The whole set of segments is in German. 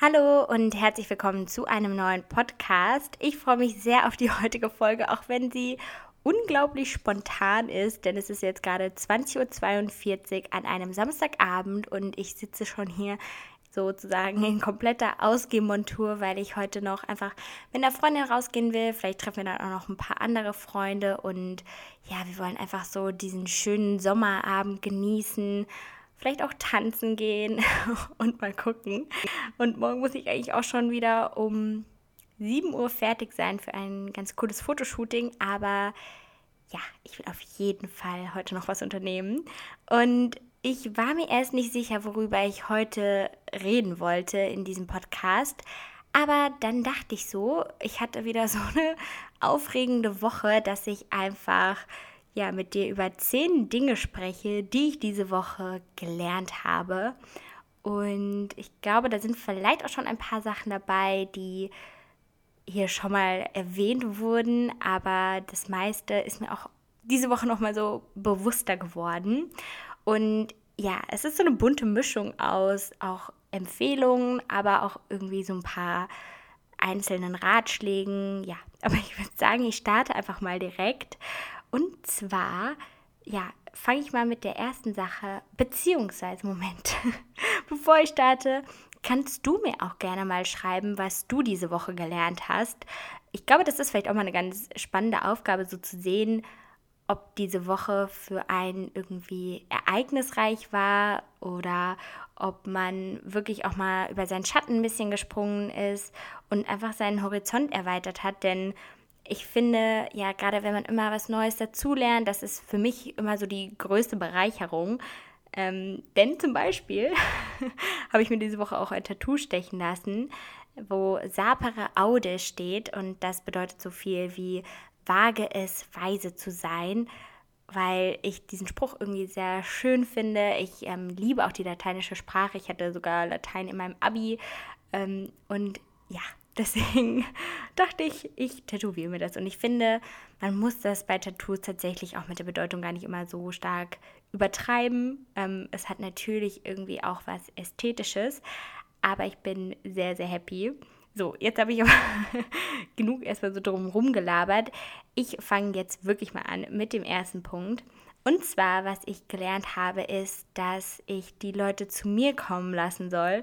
Hallo und herzlich willkommen zu einem neuen Podcast. Ich freue mich sehr auf die heutige Folge, auch wenn sie unglaublich spontan ist, denn es ist jetzt gerade 20.42 Uhr an einem Samstagabend und ich sitze schon hier sozusagen in kompletter Ausgehmontur, weil ich heute noch einfach mit einer Freundin rausgehen will. Vielleicht treffen wir dann auch noch ein paar andere Freunde und ja, wir wollen einfach so diesen schönen Sommerabend genießen vielleicht auch tanzen gehen und mal gucken. Und morgen muss ich eigentlich auch schon wieder um 7 Uhr fertig sein für ein ganz cooles Fotoshooting, aber ja, ich will auf jeden Fall heute noch was unternehmen. Und ich war mir erst nicht sicher, worüber ich heute reden wollte in diesem Podcast. Aber dann dachte ich so, ich hatte wieder so eine aufregende Woche, dass ich einfach ja, mit dir über zehn Dinge spreche, die ich diese Woche gelernt habe. Und ich glaube, da sind vielleicht auch schon ein paar Sachen dabei, die hier schon mal erwähnt wurden, aber das meiste ist mir auch diese Woche noch mal so bewusster geworden. Und ja, es ist so eine bunte Mischung aus auch Empfehlungen, aber auch irgendwie so ein paar einzelnen Ratschlägen. Ja, aber ich würde sagen, ich starte einfach mal direkt. Und zwar, ja, fange ich mal mit der ersten Sache, beziehungsweise, Moment, bevor ich starte, kannst du mir auch gerne mal schreiben, was du diese Woche gelernt hast. Ich glaube, das ist vielleicht auch mal eine ganz spannende Aufgabe, so zu sehen, ob diese Woche für einen irgendwie ereignisreich war oder ob man wirklich auch mal über seinen Schatten ein bisschen gesprungen ist und einfach seinen Horizont erweitert hat. Denn ich finde, ja, gerade wenn man immer was Neues dazulernt, das ist für mich immer so die größte Bereicherung. Ähm, denn zum Beispiel habe ich mir diese Woche auch ein Tattoo stechen lassen, wo Sapere Aude steht und das bedeutet so viel wie wage es, weise zu sein, weil ich diesen Spruch irgendwie sehr schön finde. Ich ähm, liebe auch die lateinische Sprache. Ich hatte sogar Latein in meinem Abi ähm, und ja, Deswegen dachte ich, ich tätowiere mir das. Und ich finde, man muss das bei Tattoos tatsächlich auch mit der Bedeutung gar nicht immer so stark übertreiben. Ähm, es hat natürlich irgendwie auch was Ästhetisches, aber ich bin sehr, sehr happy. So, jetzt habe ich aber genug erstmal so drum rumgelabert. Ich fange jetzt wirklich mal an mit dem ersten Punkt. Und zwar, was ich gelernt habe, ist, dass ich die Leute zu mir kommen lassen soll,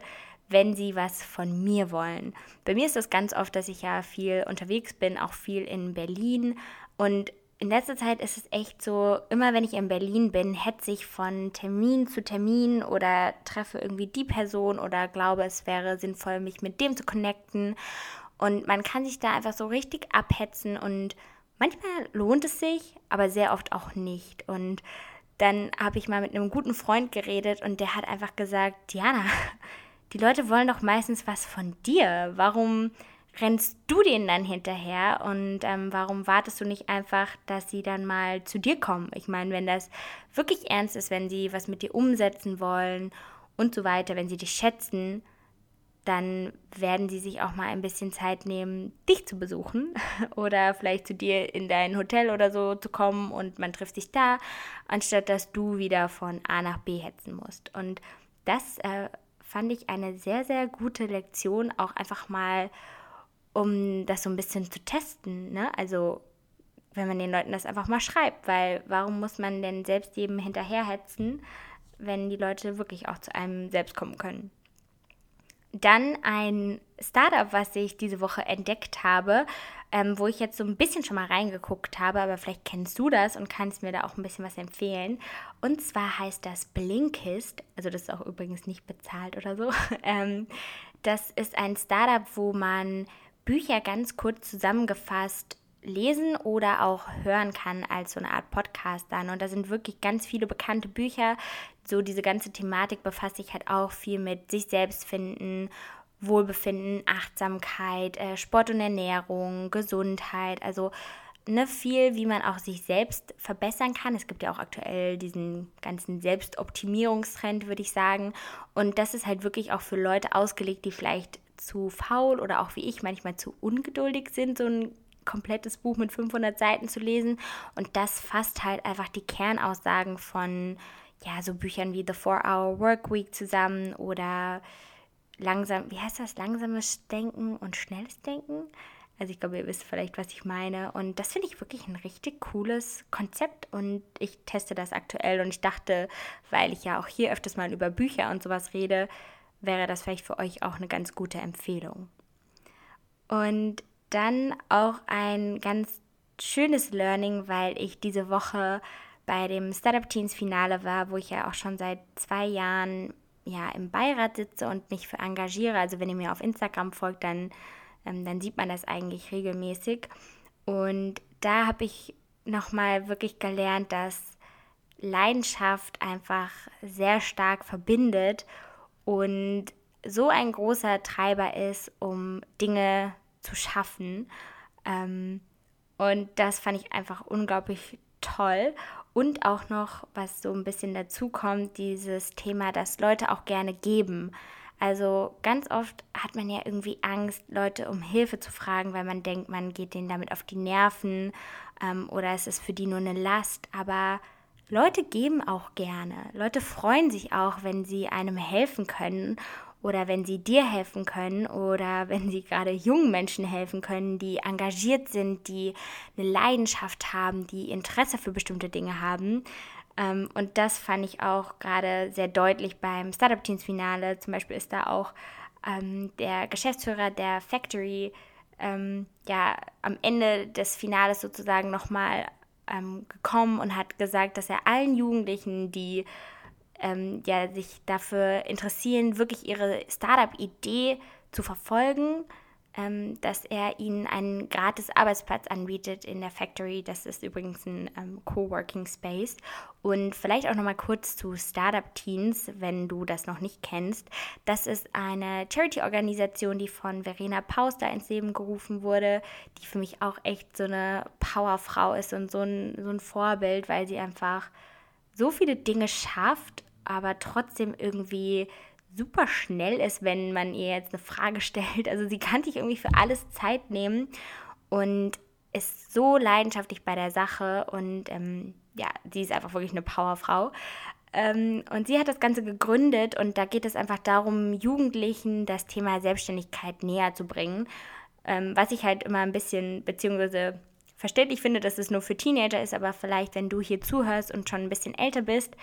wenn sie was von mir wollen. Bei mir ist das ganz oft, dass ich ja viel unterwegs bin, auch viel in Berlin. Und in letzter Zeit ist es echt so, immer wenn ich in Berlin bin, hetze ich von Termin zu Termin oder treffe irgendwie die Person oder glaube, es wäre sinnvoll, mich mit dem zu connecten. Und man kann sich da einfach so richtig abhetzen und manchmal lohnt es sich, aber sehr oft auch nicht. Und dann habe ich mal mit einem guten Freund geredet und der hat einfach gesagt, Diana, die Leute wollen doch meistens was von dir. Warum rennst du denen dann hinterher und ähm, warum wartest du nicht einfach, dass sie dann mal zu dir kommen? Ich meine, wenn das wirklich ernst ist, wenn sie was mit dir umsetzen wollen und so weiter, wenn sie dich schätzen, dann werden sie sich auch mal ein bisschen Zeit nehmen, dich zu besuchen oder vielleicht zu dir in dein Hotel oder so zu kommen und man trifft sich da, anstatt dass du wieder von A nach B hetzen musst. Und das äh, fand ich eine sehr, sehr gute Lektion, auch einfach mal, um das so ein bisschen zu testen. Ne? Also, wenn man den Leuten das einfach mal schreibt, weil warum muss man denn selbst jedem hinterherhetzen, wenn die Leute wirklich auch zu einem selbst kommen können? Dann ein Startup, was ich diese Woche entdeckt habe, ähm, wo ich jetzt so ein bisschen schon mal reingeguckt habe, aber vielleicht kennst du das und kannst mir da auch ein bisschen was empfehlen. Und zwar heißt das Blinkist, also das ist auch übrigens nicht bezahlt oder so. Ähm, das ist ein Startup, wo man Bücher ganz kurz zusammengefasst lesen oder auch hören kann als so eine Art Podcast dann. Und da sind wirklich ganz viele bekannte Bücher. So diese ganze Thematik befasst sich halt auch viel mit sich selbst finden, Wohlbefinden, Achtsamkeit, äh, Sport und Ernährung, Gesundheit. Also ne, viel, wie man auch sich selbst verbessern kann. Es gibt ja auch aktuell diesen ganzen Selbstoptimierungstrend, würde ich sagen. Und das ist halt wirklich auch für Leute ausgelegt, die vielleicht zu faul oder auch wie ich manchmal zu ungeduldig sind, so ein komplettes Buch mit 500 Seiten zu lesen. Und das fasst halt einfach die Kernaussagen von, ja, so Büchern wie The Four Hour Work Week zusammen oder langsam, wie heißt das, langsames Denken und schnelles Denken. Also ich glaube, ihr wisst vielleicht, was ich meine. Und das finde ich wirklich ein richtig cooles Konzept und ich teste das aktuell. Und ich dachte, weil ich ja auch hier öfters mal über Bücher und sowas rede, wäre das vielleicht für euch auch eine ganz gute Empfehlung. Und dann auch ein ganz schönes Learning, weil ich diese Woche bei dem Startup Teens Finale war, wo ich ja auch schon seit zwei Jahren ja im Beirat sitze und mich für engagiere. Also wenn ihr mir auf Instagram folgt, dann, ähm, dann sieht man das eigentlich regelmäßig. Und da habe ich nochmal wirklich gelernt, dass Leidenschaft einfach sehr stark verbindet und so ein großer Treiber ist, um Dinge zu schaffen. Ähm, und das fand ich einfach unglaublich toll. Und auch noch, was so ein bisschen dazu kommt, dieses Thema, dass Leute auch gerne geben. Also ganz oft hat man ja irgendwie Angst, Leute um Hilfe zu fragen, weil man denkt, man geht denen damit auf die Nerven ähm, oder es ist für die nur eine Last. Aber Leute geben auch gerne. Leute freuen sich auch, wenn sie einem helfen können oder wenn sie dir helfen können oder wenn sie gerade jungen Menschen helfen können, die engagiert sind, die eine Leidenschaft haben, die Interesse für bestimmte Dinge haben. Ähm, und das fand ich auch gerade sehr deutlich beim Startup Teams Finale. Zum Beispiel ist da auch ähm, der Geschäftsführer der Factory ähm, ja am Ende des Finales sozusagen nochmal gekommen und hat gesagt, dass er allen Jugendlichen, die ähm, ja, sich dafür interessieren, wirklich ihre Startup-Idee zu verfolgen, ähm, dass er ihnen einen gratis Arbeitsplatz anbietet in der Factory. Das ist übrigens ein ähm, Coworking Space. Und vielleicht auch nochmal kurz zu Startup Teens, wenn du das noch nicht kennst. Das ist eine Charity-Organisation, die von Verena Pauster ins Leben gerufen wurde, die für mich auch echt so eine Powerfrau ist und so ein, so ein Vorbild, weil sie einfach so viele Dinge schafft, aber trotzdem irgendwie super schnell ist, wenn man ihr jetzt eine Frage stellt. Also sie kann sich irgendwie für alles Zeit nehmen und ist so leidenschaftlich bei der Sache und ähm, ja, sie ist einfach wirklich eine Powerfrau. Ähm, und sie hat das Ganze gegründet und da geht es einfach darum, Jugendlichen das Thema Selbstständigkeit näher zu bringen. Ähm, was ich halt immer ein bisschen, beziehungsweise verständlich finde, dass es nur für Teenager ist, aber vielleicht, wenn du hier zuhörst und schon ein bisschen älter bist,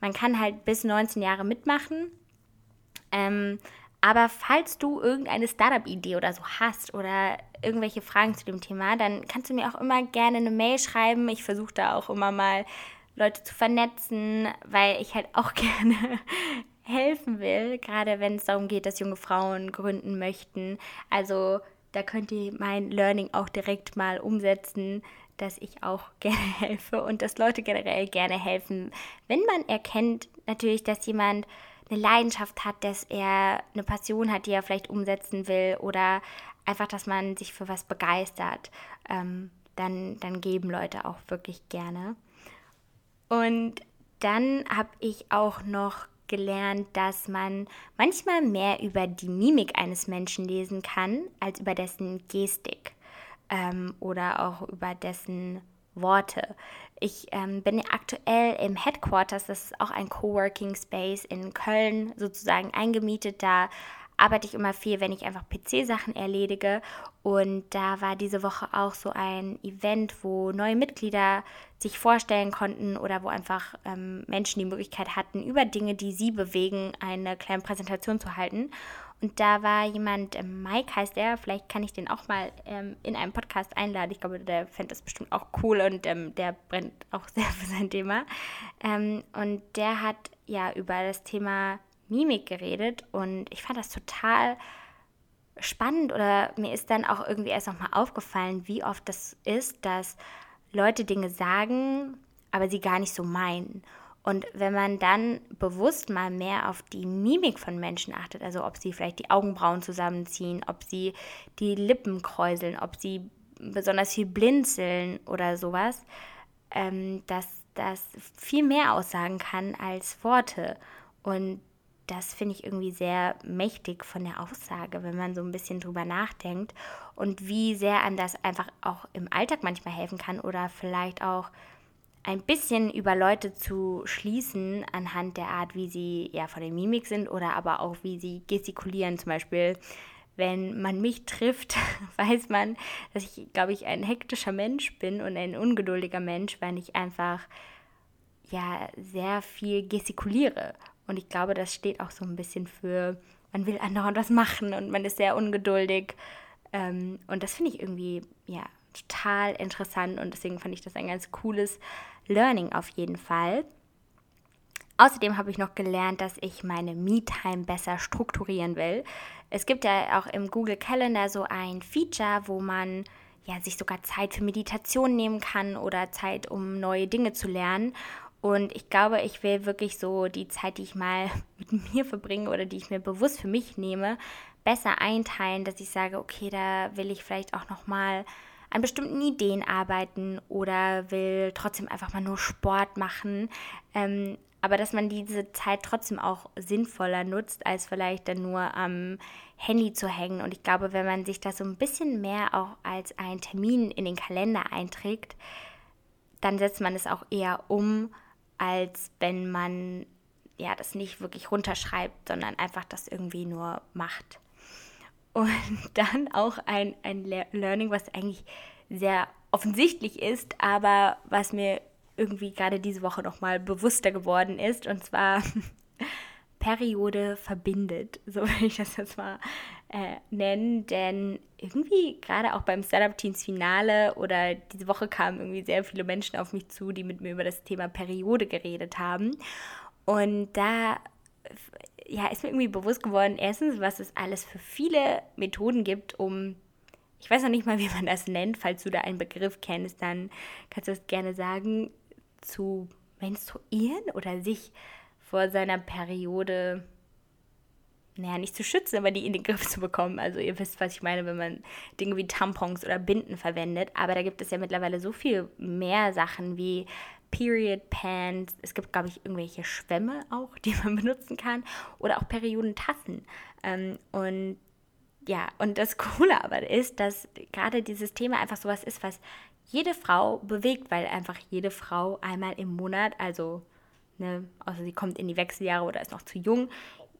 man kann halt bis 19 Jahre mitmachen. Ähm, aber falls du irgendeine Startup-Idee oder so hast oder irgendwelche Fragen zu dem Thema, dann kannst du mir auch immer gerne eine Mail schreiben. Ich versuche da auch immer mal Leute zu vernetzen, weil ich halt auch gerne helfen will, gerade wenn es darum geht, dass junge Frauen gründen möchten. Also da könnt ihr mein Learning auch direkt mal umsetzen, dass ich auch gerne helfe und dass Leute generell gerne helfen. Wenn man erkennt natürlich, dass jemand eine Leidenschaft hat, dass er eine Passion hat, die er vielleicht umsetzen will oder einfach, dass man sich für was begeistert, ähm, dann, dann geben Leute auch wirklich gerne. Und dann habe ich auch noch gelernt, dass man manchmal mehr über die Mimik eines Menschen lesen kann, als über dessen Gestik ähm, oder auch über dessen Worte. Ich ähm, bin aktuell im Headquarters, das ist auch ein Coworking Space in Köln sozusagen eingemietet. Da arbeite ich immer viel, wenn ich einfach PC-Sachen erledige. Und da war diese Woche auch so ein Event, wo neue Mitglieder sich vorstellen konnten oder wo einfach ähm, Menschen die Möglichkeit hatten, über Dinge, die sie bewegen, eine kleine Präsentation zu halten. Und da war jemand, ähm, Mike heißt er, vielleicht kann ich den auch mal ähm, in einem Podcast einladen. Ich glaube, der fände das bestimmt auch cool und ähm, der brennt auch sehr für sein Thema. Ähm, und der hat ja über das Thema Mimik geredet und ich fand das total spannend oder mir ist dann auch irgendwie erst nochmal aufgefallen, wie oft das ist, dass Leute Dinge sagen, aber sie gar nicht so meinen. Und wenn man dann bewusst mal mehr auf die Mimik von Menschen achtet, also ob sie vielleicht die Augenbrauen zusammenziehen, ob sie die Lippen kräuseln, ob sie besonders viel blinzeln oder sowas, ähm, dass das viel mehr aussagen kann als Worte. Und das finde ich irgendwie sehr mächtig von der Aussage, wenn man so ein bisschen drüber nachdenkt und wie sehr einem das einfach auch im Alltag manchmal helfen kann oder vielleicht auch ein bisschen über Leute zu schließen anhand der Art, wie sie ja von der Mimik sind oder aber auch wie sie gestikulieren. Zum Beispiel, wenn man mich trifft, weiß man, dass ich, glaube ich, ein hektischer Mensch bin und ein ungeduldiger Mensch, weil ich einfach ja sehr viel gestikuliere. Und ich glaube, das steht auch so ein bisschen für, man will andauernd was machen und man ist sehr ungeduldig. Ähm, und das finde ich irgendwie, ja, total interessant und deswegen fand ich das ein ganz cooles Learning auf jeden Fall. Außerdem habe ich noch gelernt, dass ich meine Me-Time besser strukturieren will. Es gibt ja auch im Google Calendar so ein Feature, wo man ja, sich sogar Zeit für Meditation nehmen kann oder Zeit, um neue Dinge zu lernen. Und ich glaube, ich will wirklich so die Zeit, die ich mal mit mir verbringe oder die ich mir bewusst für mich nehme, besser einteilen, dass ich sage, okay, da will ich vielleicht auch noch mal an bestimmten Ideen arbeiten oder will trotzdem einfach mal nur Sport machen. Ähm, aber dass man diese Zeit trotzdem auch sinnvoller nutzt, als vielleicht dann nur am Handy zu hängen. Und ich glaube, wenn man sich das so ein bisschen mehr auch als einen Termin in den Kalender einträgt, dann setzt man es auch eher um, als wenn man ja das nicht wirklich runterschreibt, sondern einfach das irgendwie nur macht. Und dann auch ein, ein Learning, was eigentlich sehr offensichtlich ist, aber was mir irgendwie gerade diese Woche nochmal bewusster geworden ist. Und zwar Periode verbindet, so will ich das jetzt mal äh, nennen. Denn irgendwie gerade auch beim Startup Teams Finale oder diese Woche kamen irgendwie sehr viele Menschen auf mich zu, die mit mir über das Thema Periode geredet haben. Und da ja, ist mir irgendwie bewusst geworden, erstens, was es alles für viele Methoden gibt, um, ich weiß noch nicht mal, wie man das nennt, falls du da einen Begriff kennst, dann kannst du das gerne sagen, zu menstruieren oder sich vor seiner Periode, naja, nicht zu schützen, aber die in den Griff zu bekommen. Also ihr wisst, was ich meine, wenn man Dinge wie Tampons oder Binden verwendet. Aber da gibt es ja mittlerweile so viel mehr Sachen wie Period Pants. Es gibt, glaube ich, irgendwelche Schwämme auch, die man benutzen kann. Oder auch Periodentassen. Ähm, und ja, und das Coole aber ist, dass gerade dieses Thema einfach sowas ist, was jede Frau bewegt, weil einfach jede Frau einmal im Monat, also ne, außer sie kommt in die Wechseljahre oder ist noch zu jung,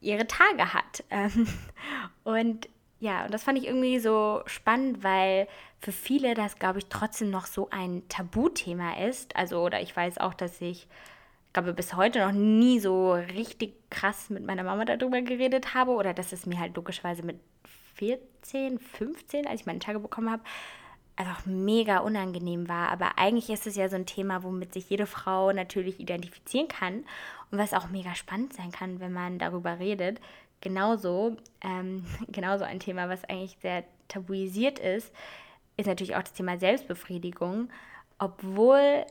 ihre Tage hat. Ähm, und ja, und das fand ich irgendwie so spannend, weil für viele das, glaube ich, trotzdem noch so ein Tabuthema ist. Also, oder ich weiß auch, dass ich, glaube bis heute noch nie so richtig krass mit meiner Mama darüber geredet habe oder dass es mir halt logischerweise mit 14, 15, als ich meine Tage bekommen habe, einfach mega unangenehm war. Aber eigentlich ist es ja so ein Thema, womit sich jede Frau natürlich identifizieren kann und was auch mega spannend sein kann, wenn man darüber redet. Genauso, ähm, genauso ein Thema, was eigentlich sehr tabuisiert ist, ist natürlich auch das Thema Selbstbefriedigung. Obwohl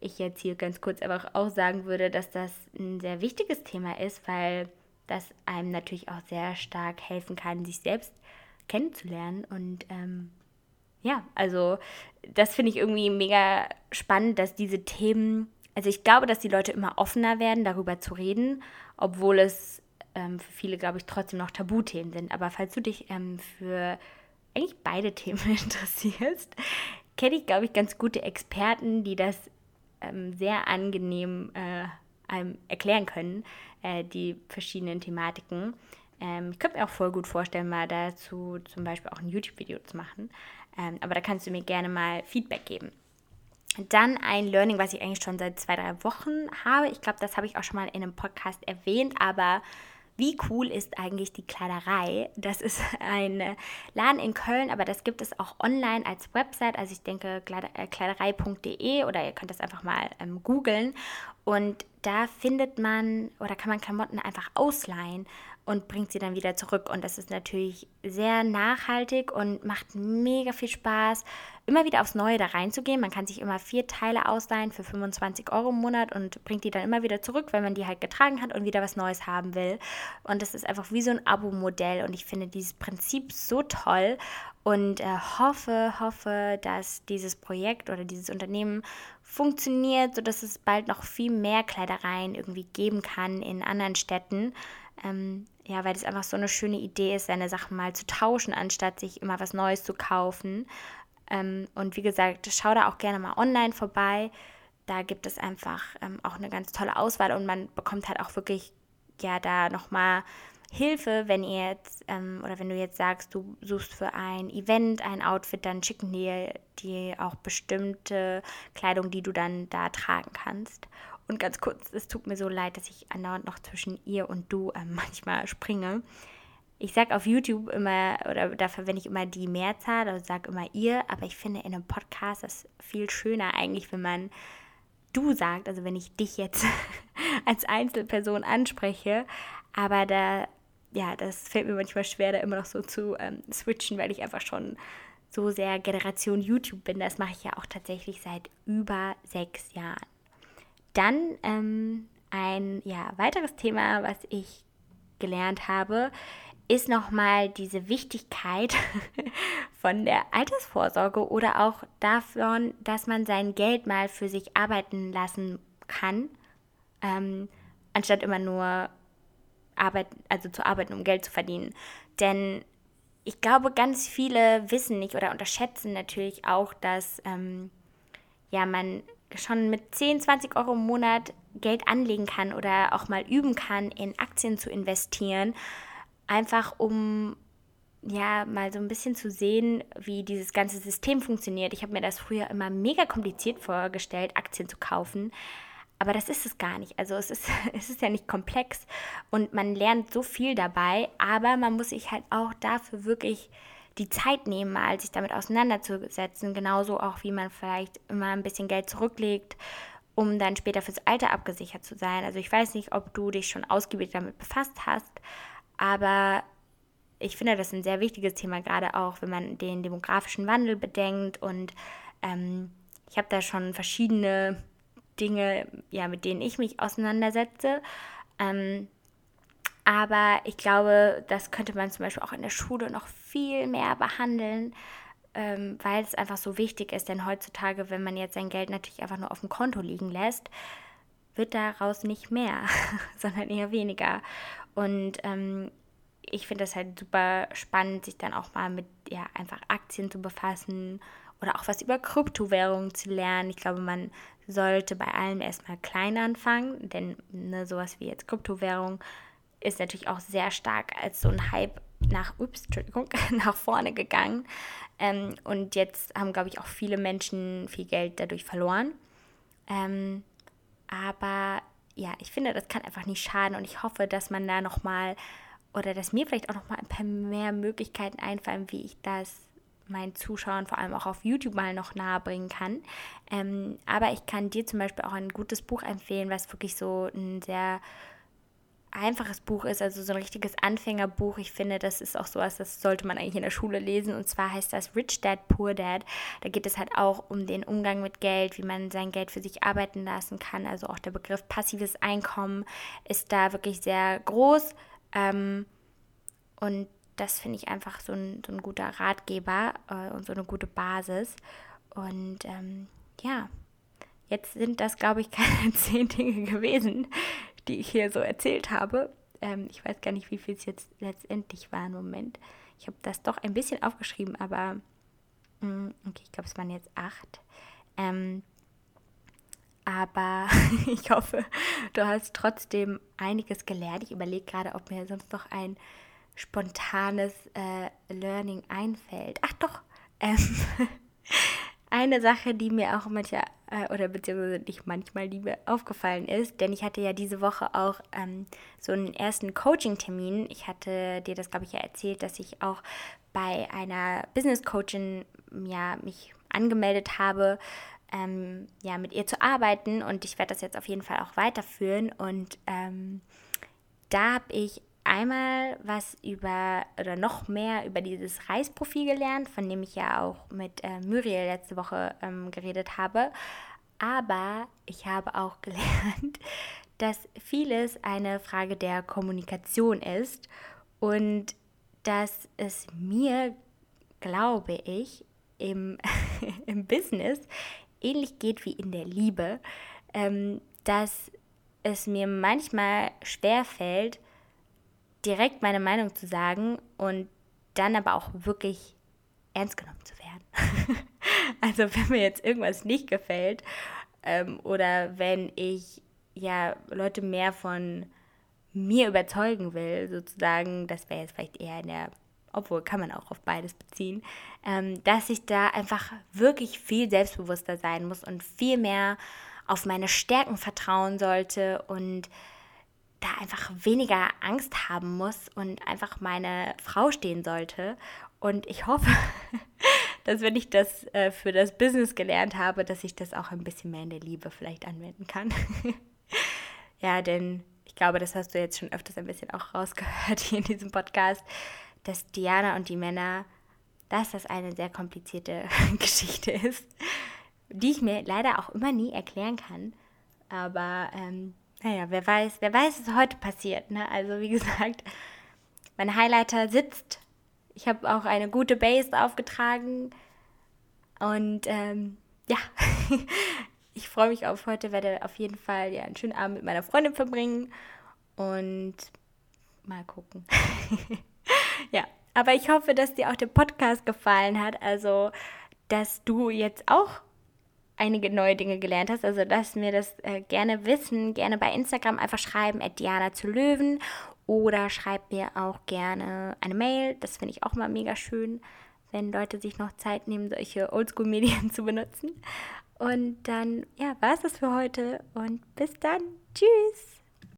ich jetzt hier ganz kurz einfach auch sagen würde, dass das ein sehr wichtiges Thema ist, weil das einem natürlich auch sehr stark helfen kann, sich selbst kennenzulernen und ähm, ja, also das finde ich irgendwie mega spannend, dass diese Themen, also ich glaube, dass die Leute immer offener werden, darüber zu reden, obwohl es ähm, für viele, glaube ich, trotzdem noch Tabuthemen sind. Aber falls du dich ähm, für eigentlich beide Themen interessierst, kenne ich, glaube ich, ganz gute Experten, die das ähm, sehr angenehm äh, einem erklären können, äh, die verschiedenen Thematiken. Ähm, ich könnte mir auch voll gut vorstellen, mal dazu zum Beispiel auch ein YouTube-Video zu machen. Ähm, aber da kannst du mir gerne mal Feedback geben. Dann ein Learning, was ich eigentlich schon seit zwei, drei Wochen habe. Ich glaube, das habe ich auch schon mal in einem Podcast erwähnt, aber wie cool ist eigentlich die Kleiderei? Das ist ein Laden in Köln, aber das gibt es auch online als Website. Also ich denke äh, kleiderei.de oder ihr könnt das einfach mal ähm, googeln. Und da findet man oder kann man Klamotten einfach ausleihen und bringt sie dann wieder zurück. Und das ist natürlich sehr nachhaltig und macht mega viel Spaß, immer wieder aufs Neue da reinzugehen. Man kann sich immer vier Teile ausleihen für 25 Euro im Monat und bringt die dann immer wieder zurück, wenn man die halt getragen hat und wieder was Neues haben will. Und das ist einfach wie so ein Abo-Modell und ich finde dieses Prinzip so toll und äh, hoffe, hoffe, dass dieses Projekt oder dieses Unternehmen funktioniert, sodass es bald noch viel mehr Kleidereien irgendwie geben kann in anderen Städten. Ähm, ja, weil das einfach so eine schöne Idee ist, seine Sachen mal zu tauschen, anstatt sich immer was Neues zu kaufen. Ähm, und wie gesagt, schau da auch gerne mal online vorbei. da gibt es einfach ähm, auch eine ganz tolle Auswahl und man bekommt halt auch wirklich ja da nochmal Hilfe, wenn ihr jetzt ähm, oder wenn du jetzt sagst, du suchst für ein Event ein Outfit, dann schicken die dir auch bestimmte Kleidung, die du dann da tragen kannst. Und ganz kurz, es tut mir so leid, dass ich andauernd noch zwischen ihr und du äh, manchmal springe. Ich sage auf YouTube immer, oder da verwende ich immer die Mehrzahl, also sage immer ihr, aber ich finde in einem Podcast das viel schöner eigentlich, wenn man du sagt, also wenn ich dich jetzt als Einzelperson anspreche, aber da ja, das fällt mir manchmal schwer, da immer noch so zu ähm, switchen, weil ich einfach schon so sehr Generation YouTube bin. Das mache ich ja auch tatsächlich seit über sechs Jahren. Dann ähm, ein ja, weiteres Thema, was ich gelernt habe, ist nochmal diese Wichtigkeit von der Altersvorsorge oder auch davon, dass man sein Geld mal für sich arbeiten lassen kann, ähm, anstatt immer nur arbeiten, also zu arbeiten, um Geld zu verdienen. Denn ich glaube, ganz viele wissen nicht oder unterschätzen natürlich auch, dass ähm, ja, man schon mit 10, 20 Euro im Monat Geld anlegen kann oder auch mal üben kann, in Aktien zu investieren, einfach um ja mal so ein bisschen zu sehen, wie dieses ganze System funktioniert. Ich habe mir das früher immer mega kompliziert vorgestellt, Aktien zu kaufen. Aber das ist es gar nicht. Also es ist, es ist ja nicht komplex und man lernt so viel dabei, aber man muss sich halt auch dafür wirklich die Zeit nehmen, mal sich damit auseinanderzusetzen. Genauso auch, wie man vielleicht immer ein bisschen Geld zurücklegt, um dann später fürs Alter abgesichert zu sein. Also ich weiß nicht, ob du dich schon ausgiebig damit befasst hast, aber ich finde das ein sehr wichtiges Thema, gerade auch, wenn man den demografischen Wandel bedenkt. Und ähm, ich habe da schon verschiedene Dinge, ja, mit denen ich mich auseinandersetze. Ähm, aber ich glaube, das könnte man zum Beispiel auch in der Schule noch viel mehr behandeln, ähm, weil es einfach so wichtig ist. Denn heutzutage, wenn man jetzt sein Geld natürlich einfach nur auf dem Konto liegen lässt, wird daraus nicht mehr, sondern eher weniger. Und ähm, ich finde das halt super spannend, sich dann auch mal mit ja, einfach Aktien zu befassen oder auch was über Kryptowährungen zu lernen. Ich glaube, man sollte bei allem erstmal klein anfangen, denn ne, sowas wie jetzt Kryptowährung ist natürlich auch sehr stark als so ein Hype nach, ups, Entschuldigung, nach vorne gegangen. Ähm, und jetzt haben, glaube ich, auch viele Menschen viel Geld dadurch verloren. Ähm, aber ja, ich finde, das kann einfach nicht schaden und ich hoffe, dass man da nochmal oder dass mir vielleicht auch nochmal ein paar mehr Möglichkeiten einfallen, wie ich das meinen Zuschauern vor allem auch auf YouTube mal noch nahe bringen kann. Ähm, aber ich kann dir zum Beispiel auch ein gutes Buch empfehlen, was wirklich so ein sehr einfaches Buch ist, also so ein richtiges Anfängerbuch. Ich finde, das ist auch sowas, das sollte man eigentlich in der Schule lesen. Und zwar heißt das Rich Dad, Poor Dad. Da geht es halt auch um den Umgang mit Geld, wie man sein Geld für sich arbeiten lassen kann. Also auch der Begriff passives Einkommen ist da wirklich sehr groß. Ähm, und das finde ich einfach so ein, so ein guter Ratgeber äh, und so eine gute Basis. Und ähm, ja, jetzt sind das, glaube ich, keine zehn Dinge gewesen, die ich hier so erzählt habe. Ähm, ich weiß gar nicht, wie viel es jetzt letztendlich war im Moment. Ich habe das doch ein bisschen aufgeschrieben, aber mh, mm, okay, ich glaube, es waren jetzt acht. Ähm, aber ich hoffe, du hast trotzdem einiges gelernt. Ich überlege gerade, ob mir sonst noch ein spontanes äh, Learning einfällt. Ach doch, ähm, eine Sache, die mir auch manchmal, äh, oder beziehungsweise nicht manchmal, mir aufgefallen ist, denn ich hatte ja diese Woche auch ähm, so einen ersten Coaching-Termin. Ich hatte dir das, glaube ich, ja erzählt, dass ich auch bei einer Business-Coachin ja, mich angemeldet habe, ähm, ja, mit ihr zu arbeiten und ich werde das jetzt auf jeden Fall auch weiterführen und ähm, da habe ich einmal was über oder noch mehr über dieses Reisprofil gelernt, von dem ich ja auch mit äh, Muriel letzte Woche ähm, geredet habe. Aber ich habe auch gelernt, dass vieles eine Frage der Kommunikation ist und dass es mir, glaube ich, im, im Business ähnlich geht wie in der Liebe, ähm, dass es mir manchmal schwer fällt, direkt meine Meinung zu sagen und dann aber auch wirklich ernst genommen zu werden. also wenn mir jetzt irgendwas nicht gefällt ähm, oder wenn ich ja Leute mehr von mir überzeugen will, sozusagen, das wäre jetzt vielleicht eher in der, obwohl kann man auch auf beides beziehen, ähm, dass ich da einfach wirklich viel selbstbewusster sein muss und viel mehr auf meine Stärken vertrauen sollte und da einfach weniger Angst haben muss und einfach meine Frau stehen sollte. Und ich hoffe, dass wenn ich das äh, für das Business gelernt habe, dass ich das auch ein bisschen mehr in der Liebe vielleicht anwenden kann. ja, denn ich glaube, das hast du jetzt schon öfters ein bisschen auch rausgehört hier in diesem Podcast, dass Diana und die Männer, dass das eine sehr komplizierte Geschichte ist, die ich mir leider auch immer nie erklären kann. Aber ähm, naja, wer weiß, wer weiß, was heute passiert. Ne? Also wie gesagt, mein Highlighter sitzt. Ich habe auch eine gute Base aufgetragen. Und ähm, ja, ich freue mich auf heute, werde auf jeden Fall ja, einen schönen Abend mit meiner Freundin verbringen und mal gucken. ja, aber ich hoffe, dass dir auch der Podcast gefallen hat, also dass du jetzt auch einige neue Dinge gelernt hast. Also lass mir das äh, gerne wissen, gerne bei Instagram einfach schreiben, at Diana zu Löwen oder schreib mir auch gerne eine Mail. Das finde ich auch mal mega schön, wenn Leute sich noch Zeit nehmen, solche Oldschool-Medien zu benutzen. Und dann, ja, war es das für heute und bis dann. Tschüss.